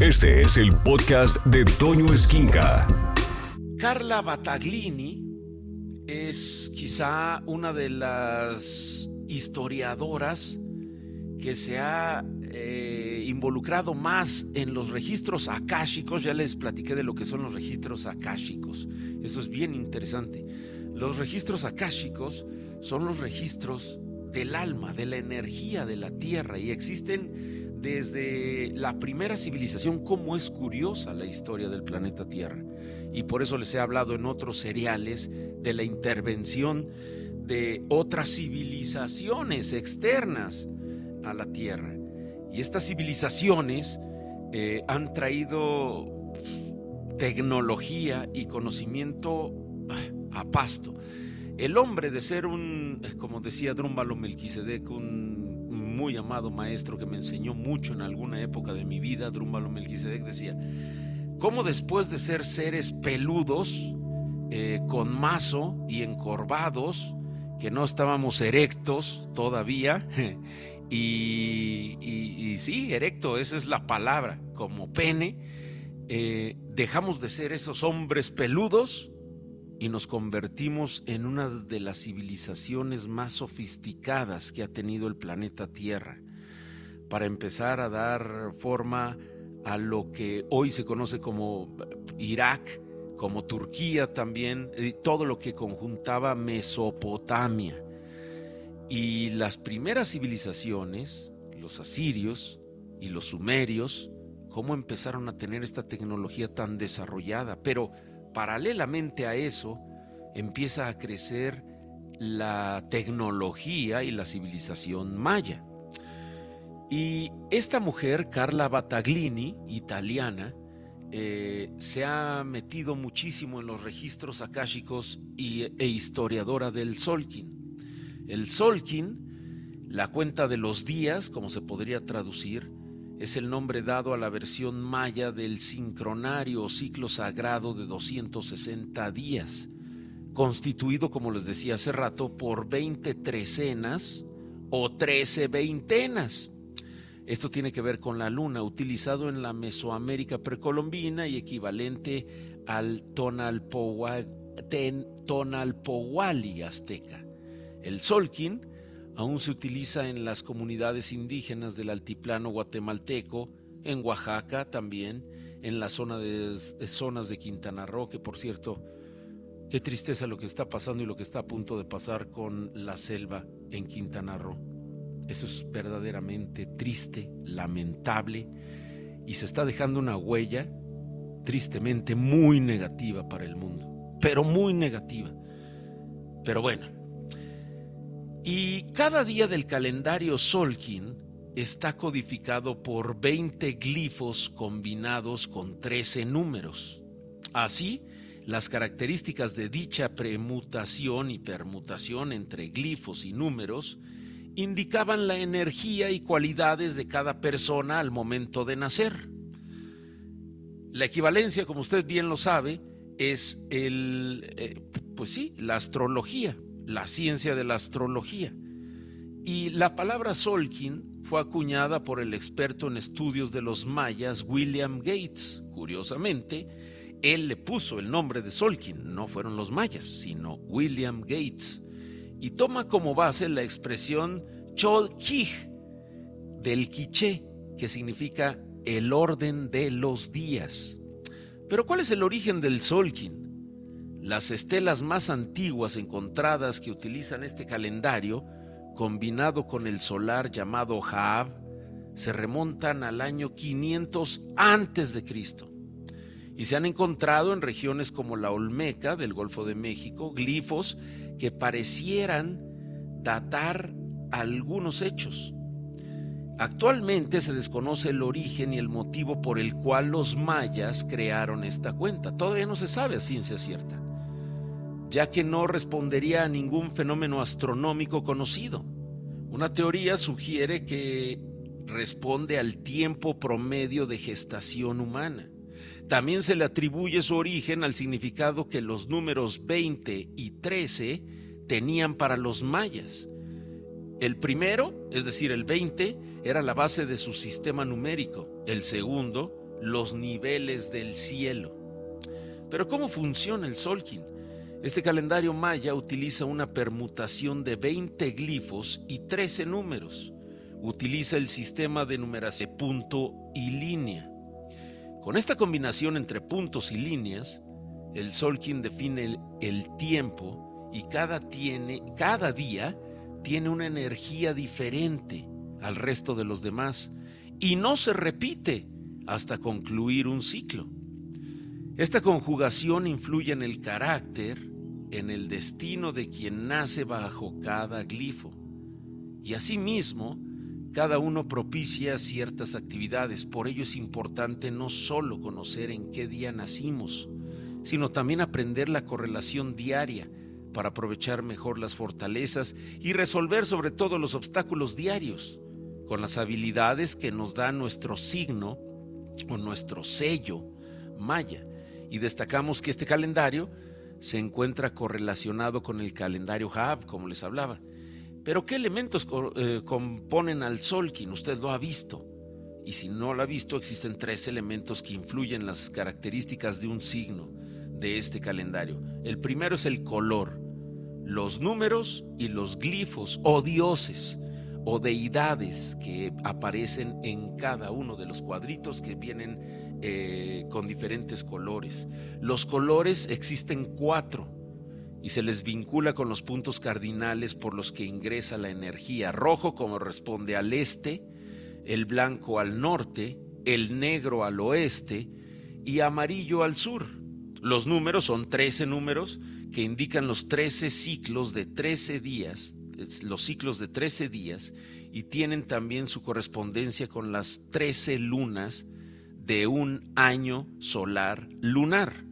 Este es el podcast de Toño Esquinca. Carla Battaglini es quizá una de las historiadoras que se ha eh, involucrado más en los registros akáshicos. Ya les platiqué de lo que son los registros akáshicos. Eso es bien interesante. Los registros akáshicos son los registros del alma, de la energía de la tierra y existen desde la primera civilización, como es curiosa la historia del planeta Tierra. Y por eso les he hablado en otros seriales de la intervención de otras civilizaciones externas a la Tierra. Y estas civilizaciones eh, han traído tecnología y conocimiento ah, a pasto. El hombre de ser un, como decía Drúmbalo Melquisedec, un muy amado maestro que me enseñó mucho en alguna época de mi vida, Drúmbalo Melquisedec decía, ¿cómo después de ser seres peludos, eh, con mazo y encorvados, que no estábamos erectos todavía, y, sí, erecto, esa es la palabra, como pene, eh, dejamos de ser esos hombres peludos y nos convertimos en una de las civilizaciones más sofisticadas que ha tenido el planeta Tierra, para empezar a dar forma a lo que hoy se conoce como Irak, como Turquía también, todo lo que conjuntaba Mesopotamia. Y las primeras civilizaciones, los asirios y los sumerios, cómo empezaron a tener esta tecnología tan desarrollada, pero paralelamente a eso empieza a crecer la tecnología y la civilización maya. Y esta mujer, Carla Battaglini, italiana, eh, se ha metido muchísimo en los registros akáshicos y, e historiadora del Solkin. El Solkin, la cuenta de los días, como se podría traducir, es el nombre dado a la versión maya del sincronario o ciclo sagrado de 260 días, constituido, como les decía hace rato, por 20 trecenas o 13 veintenas. Esto tiene que ver con la luna, utilizado en la Mesoamérica precolombina y equivalente al Tonalpowali azteca. El Solkin aún se utiliza en las comunidades indígenas del altiplano guatemalteco, en Oaxaca también, en de, zonas de Quintana Roo, que por cierto, qué tristeza lo que está pasando y lo que está a punto de pasar con la selva en Quintana Roo. Eso es verdaderamente triste, lamentable, y se está dejando una huella tristemente muy negativa para el mundo, pero muy negativa. Pero bueno, y cada día del calendario Solkin está codificado por 20 glifos combinados con 13 números. Así, las características de dicha premutación y permutación entre glifos y números indicaban la energía y cualidades de cada persona al momento de nacer. La equivalencia, como usted bien lo sabe, es el, eh, pues sí, la astrología la ciencia de la astrología. Y la palabra Solkin fue acuñada por el experto en estudios de los mayas William Gates. Curiosamente, él le puso el nombre de Solkin, no fueron los mayas, sino William Gates. Y toma como base la expresión Cholkij del quiché, que significa el orden de los días. Pero ¿cuál es el origen del Solkin? Las estelas más antiguas encontradas que utilizan este calendario, combinado con el solar llamado Jaab, se remontan al año 500 antes de Cristo y se han encontrado en regiones como la Olmeca del Golfo de México glifos que parecieran datar algunos hechos. Actualmente se desconoce el origen y el motivo por el cual los mayas crearon esta cuenta. Todavía no se sabe a ciencia cierta ya que no respondería a ningún fenómeno astronómico conocido. Una teoría sugiere que responde al tiempo promedio de gestación humana. También se le atribuye su origen al significado que los números 20 y 13 tenían para los mayas. El primero, es decir, el 20, era la base de su sistema numérico. El segundo, los niveles del cielo. Pero ¿cómo funciona el Solkin? Este calendario maya utiliza una permutación de 20 glifos y 13 números. Utiliza el sistema de numeración punto y línea. Con esta combinación entre puntos y líneas, el Solkin define el, el tiempo y cada, tiene, cada día tiene una energía diferente al resto de los demás y no se repite hasta concluir un ciclo. Esta conjugación influye en el carácter, en el destino de quien nace bajo cada glifo. Y asimismo, cada uno propicia ciertas actividades. Por ello es importante no solo conocer en qué día nacimos, sino también aprender la correlación diaria para aprovechar mejor las fortalezas y resolver sobre todo los obstáculos diarios con las habilidades que nos da nuestro signo o nuestro sello maya. Y destacamos que este calendario se encuentra correlacionado con el calendario Haab, como les hablaba. Pero ¿qué elementos eh, componen al Solkin? Usted lo ha visto. Y si no lo ha visto, existen tres elementos que influyen las características de un signo de este calendario. El primero es el color, los números y los glifos o dioses o deidades que aparecen en cada uno de los cuadritos que vienen eh, con diferentes colores. Los colores existen cuatro y se les vincula con los puntos cardinales por los que ingresa la energía. Rojo corresponde al este, el blanco al norte, el negro al oeste y amarillo al sur. Los números son 13 números que indican los 13 ciclos de 13 días los ciclos de 13 días y tienen también su correspondencia con las 13 lunas de un año solar lunar.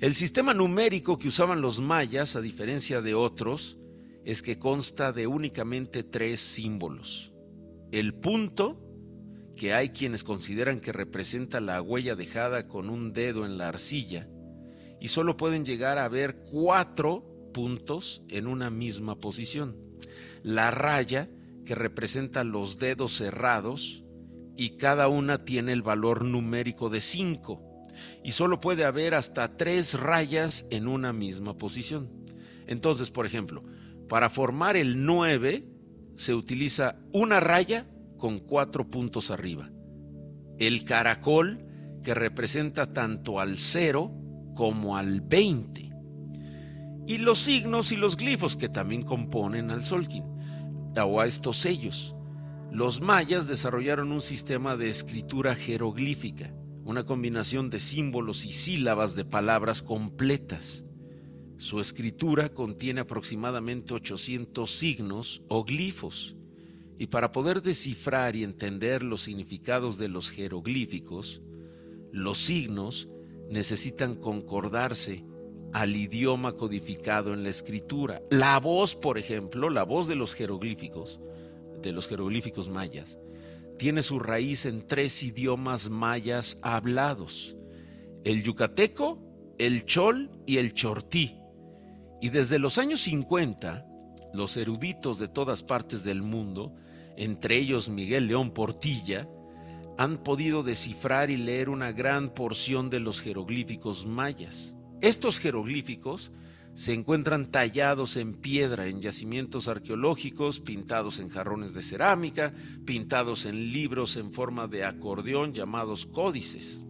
El sistema numérico que usaban los mayas, a diferencia de otros, es que consta de únicamente tres símbolos. El punto, que hay quienes consideran que representa la huella dejada con un dedo en la arcilla, y solo pueden llegar a ver cuatro puntos en una misma posición. La raya, que representa los dedos cerrados, y cada una tiene el valor numérico de 5, y solo puede haber hasta tres rayas en una misma posición. Entonces, por ejemplo, para formar el 9 se utiliza una raya con cuatro puntos arriba. El caracol, que representa tanto al 0 como al 20 y los signos y los glifos que también componen al Solkin, o a estos sellos. Los mayas desarrollaron un sistema de escritura jeroglífica, una combinación de símbolos y sílabas de palabras completas. Su escritura contiene aproximadamente 800 signos o glifos, y para poder descifrar y entender los significados de los jeroglíficos, los signos necesitan concordarse al idioma codificado en la escritura. La voz, por ejemplo, la voz de los jeroglíficos, de los jeroglíficos mayas, tiene su raíz en tres idiomas mayas hablados, el yucateco, el chol y el chortí. Y desde los años 50, los eruditos de todas partes del mundo, entre ellos Miguel León Portilla, han podido descifrar y leer una gran porción de los jeroglíficos mayas. Estos jeroglíficos se encuentran tallados en piedra en yacimientos arqueológicos, pintados en jarrones de cerámica, pintados en libros en forma de acordeón llamados códices.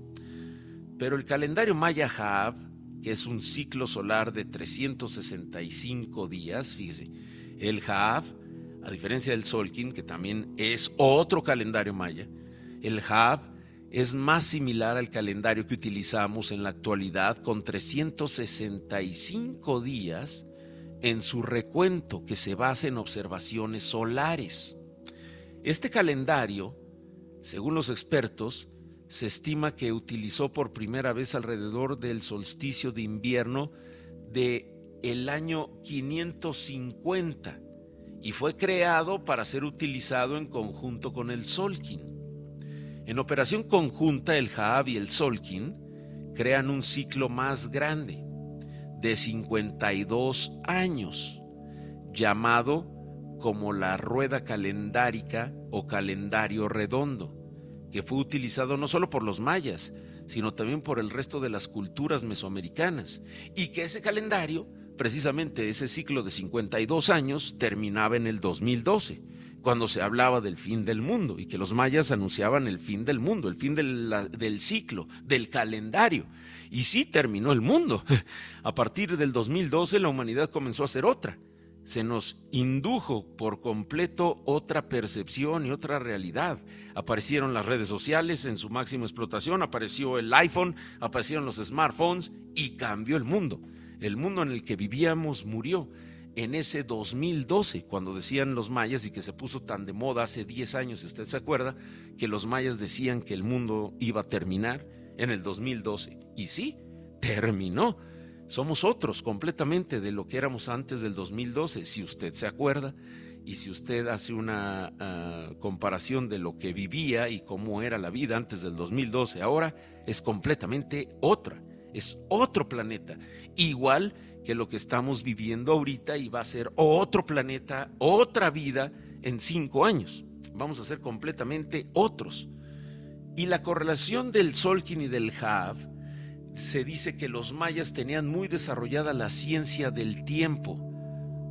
Pero el calendario maya Haab, que es un ciclo solar de 365 días, fíjese, el Haab, a diferencia del Solkin, que también es otro calendario maya, el Haab es más similar al calendario que utilizamos en la actualidad con 365 días en su recuento que se basa en observaciones solares. Este calendario, según los expertos, se estima que utilizó por primera vez alrededor del solsticio de invierno de el año 550 y fue creado para ser utilizado en conjunto con el Solkin. En operación conjunta, el Jaab y el Solkin crean un ciclo más grande, de 52 años, llamado como la rueda calendárica o calendario redondo, que fue utilizado no solo por los mayas, sino también por el resto de las culturas mesoamericanas, y que ese calendario, precisamente ese ciclo de 52 años, terminaba en el 2012, cuando se hablaba del fin del mundo, y que los mayas anunciaban el fin del mundo, el fin del, ciclo, del calendario. Y sí terminó el mundo. A partir del 2012 la humanidad comenzó a ser otra se nos indujo por completo otra percepción y otra realidad. Aparecieron las redes sociales en su máxima explotación, apareció el iPhone, aparecieron los smartphones y cambió el mundo. El mundo en el que vivíamos murió en ese 2012, cuando decían los mayas y que se puso tan de moda hace 10 años, si usted se acuerda, que los mayas decían que el mundo iba a terminar en el 2012. Y sí, terminó. Somos otros completamente de lo que éramos antes del 2012, si usted se acuerda. Y si usted hace una ah, comparación de lo que vivía y cómo era la vida antes del 2012, ahora es completamente otra, es otro planeta, igual que lo que estamos viviendo ahorita y va a ser otro planeta, otra vida en cinco años. Vamos a ser completamente otros. Y la correlación del Solkin y del Hav se dice que los mayas tenían muy desarrollada la ciencia del tiempo,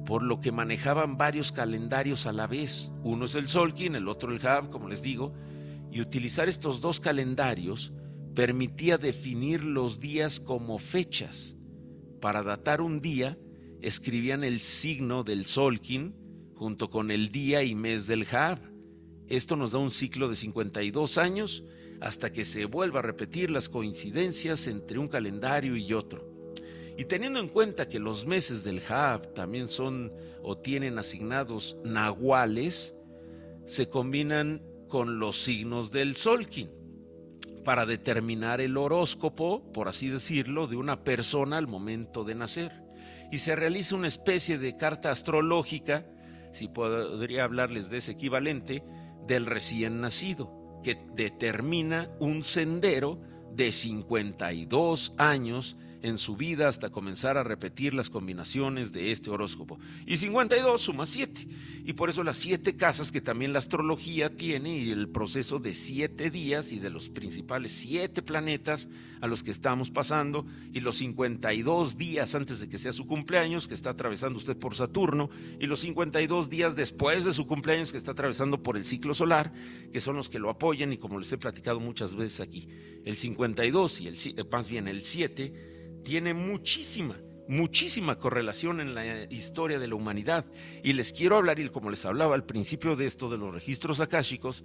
por lo que manejaban varios calendarios a la vez. Uno es el Solkin, el otro el Hab, como les digo, y utilizar estos dos calendarios permitía definir los días como fechas. Para datar un día, escribían el signo del Solkin junto con el día y mes del Hab. Esto nos da un ciclo de 52 años hasta que se vuelva a repetir las coincidencias entre un calendario y otro. Y teniendo en cuenta que los meses del Hab también son o tienen asignados nahuales, se combinan con los signos del Solkin para determinar el horóscopo, por así decirlo, de una persona al momento de nacer. Y se realiza una especie de carta astrológica, si podría hablarles de ese equivalente, del recién nacido que determina un sendero de 52 años en su vida hasta comenzar a repetir las combinaciones de este horóscopo. Y 52 suma 7. Y por eso las siete casas que también la astrología tiene y el proceso de siete días y de los principales siete planetas a los que estamos pasando y los 52 días antes de que sea su cumpleaños que está atravesando usted por Saturno y los 52 días después de su cumpleaños que está atravesando por el ciclo solar, que son los que lo apoyan y como les he platicado muchas veces aquí, el 52 y el, más bien el 7 tiene muchísima, muchísima correlación en la historia de la humanidad. Y les quiero hablar, y como les hablaba al principio de esto, de los registros akáshicos,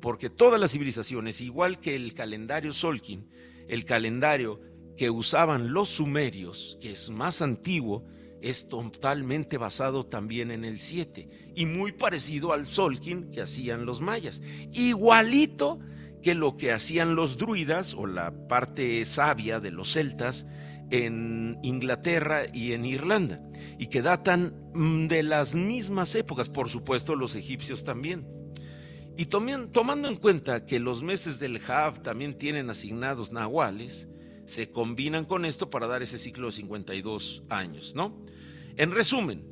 porque todas las civilizaciones, igual que el calendario Solkin, el calendario que usaban los sumerios, que es más antiguo, es totalmente basado también en el 7 y muy parecido al Solkin que hacían los mayas. Igualito que lo que hacían los druidas o la parte sabia de los celtas en Inglaterra y en Irlanda, y que datan mm, de las mismas épocas, por supuesto los egipcios también. Y tomando en cuenta que los meses del Hav también tienen asignados nahuales, se combinan con esto para dar ese ciclo de 52 años, ¿no? En resumen,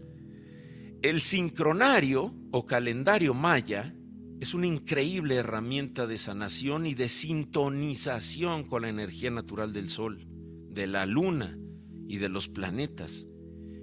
el sincronario o calendario maya es una increíble herramienta de sanación y de sintonización con la energía natural del sol de la luna y de los planetas.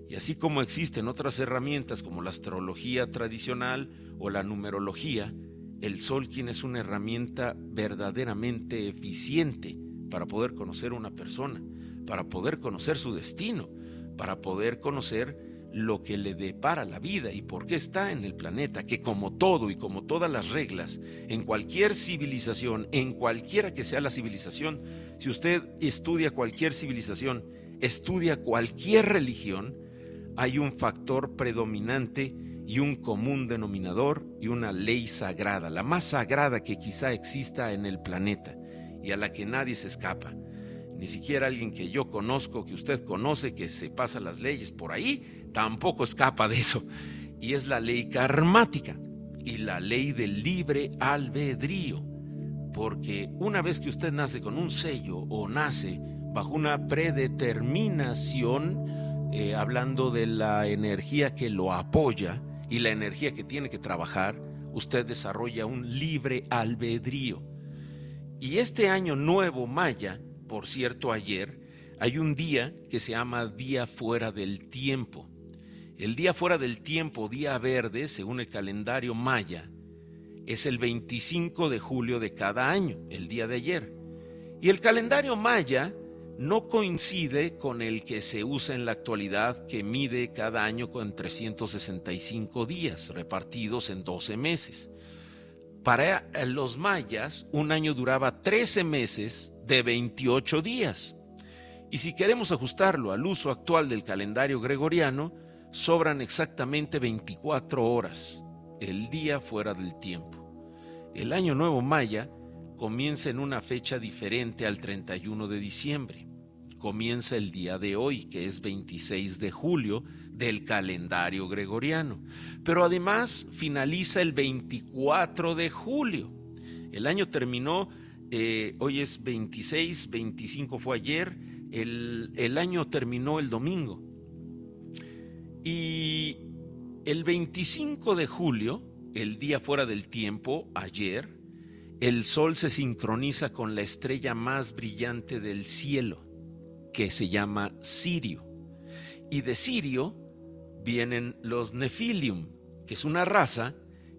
Y así como existen otras herramientas como la astrología tradicional o la numerología, el Sol quien es una herramienta verdaderamente eficiente para poder conocer una persona, para poder conocer su destino, para poder conocer lo que le depara la vida y por qué está en el planeta, que como todo y como todas las reglas, en cualquier civilización, en cualquiera que sea la civilización, si usted estudia cualquier civilización, estudia cualquier religión, hay un factor predominante y un común denominador y una ley sagrada, la más sagrada que quizá exista en el planeta y a la que nadie se escapa. Ni siquiera alguien que yo conozco, que usted conoce, que se pasa las leyes por ahí, tampoco escapa de eso. Y es la ley karmática y la ley del libre albedrío. Porque una vez que usted nace con un sello o nace bajo una predeterminación, eh, hablando de la energía que lo apoya y la energía que tiene que trabajar, usted desarrolla un libre albedrío Y este año nuevo maya, por cierto, ayer, hay un día que se llama Día Fuera del Tiempo. El día fuera del tiempo, día verde, según el calendario maya, es el 25 de julio de cada año, el día de ayer. Y el calendario maya no coincide con el que se usa en la actualidad, que mide cada año con 365 días repartidos en 12 meses. Para los mayas, un año duraba 13 meses de 28 días. Y si queremos ajustarlo al uso actual del calendario gregoriano, sobran exactamente 24 horas, el día fuera del tiempo. El año nuevo maya comienza en una fecha diferente al 31 de diciembre. Comienza el día de hoy, que es 26 de julio del calendario gregoriano. Pero además finaliza el 24 de julio. El año terminó, eh, hoy es 26, 25 fue ayer, el, el año terminó el domingo. Y el 25 de julio, el día fuera del tiempo, ayer, el sol se sincroniza con la estrella más brillante del cielo, que se llama Sirio. Y de Sirio vienen los Nefilium, que es una raza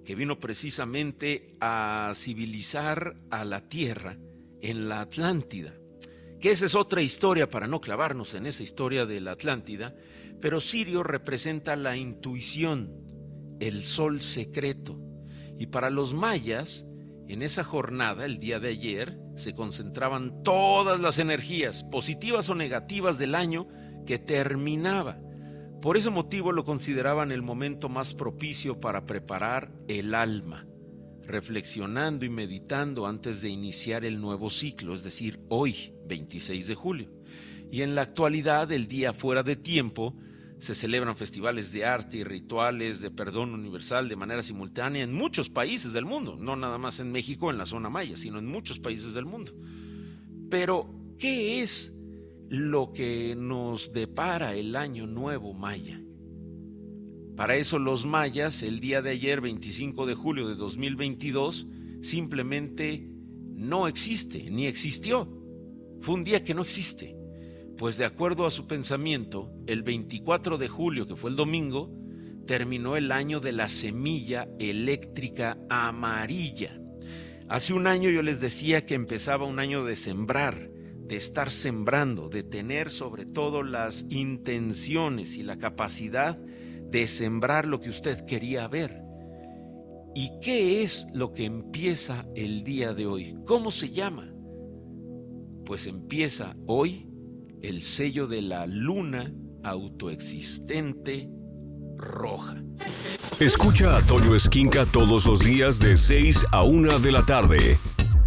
que vino precisamente a civilizar a la tierra en la Atlántida. Que esa es otra historia para no clavarnos en esa historia de la Atlántida, pero Sirio representa la intuición, el sol secreto. Y para los mayas, en esa jornada, el día de ayer, se concentraban todas las energías, positivas o negativas del año que terminaba. Por ese motivo lo consideraban el momento más propicio para preparar el alma, reflexionando y meditando antes de iniciar el nuevo ciclo, es decir, hoy, 26 de julio. Y en la actualidad, el día fuera de tiempo, se celebran festivales de arte y rituales de perdón universal de manera simultánea en muchos países del mundo, no nada más en México, en la zona maya, sino en muchos países del mundo. Pero, ¿qué es lo que nos depara el año nuevo maya? Para eso los mayas, el día de ayer, 25 de julio de 2022, simplemente no existe, ni existió. Fue un día que no existe pues de acuerdo a su pensamiento, el 24 de julio, que fue el domingo, terminó el año de la semilla eléctrica amarilla. Hace un año yo les decía que empezaba un año de sembrar, de estar sembrando, de tener sobre todo las intenciones y la capacidad de sembrar lo que usted quería ver. ¿Y qué es lo que empieza el día de hoy? ¿Cómo se llama? Pues empieza hoy el sello de la luna autoexistente roja. Escucha a Toño Esquinca todos los días de 6 a 1 de la tarde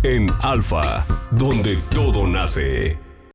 en Alfa, donde todo nace.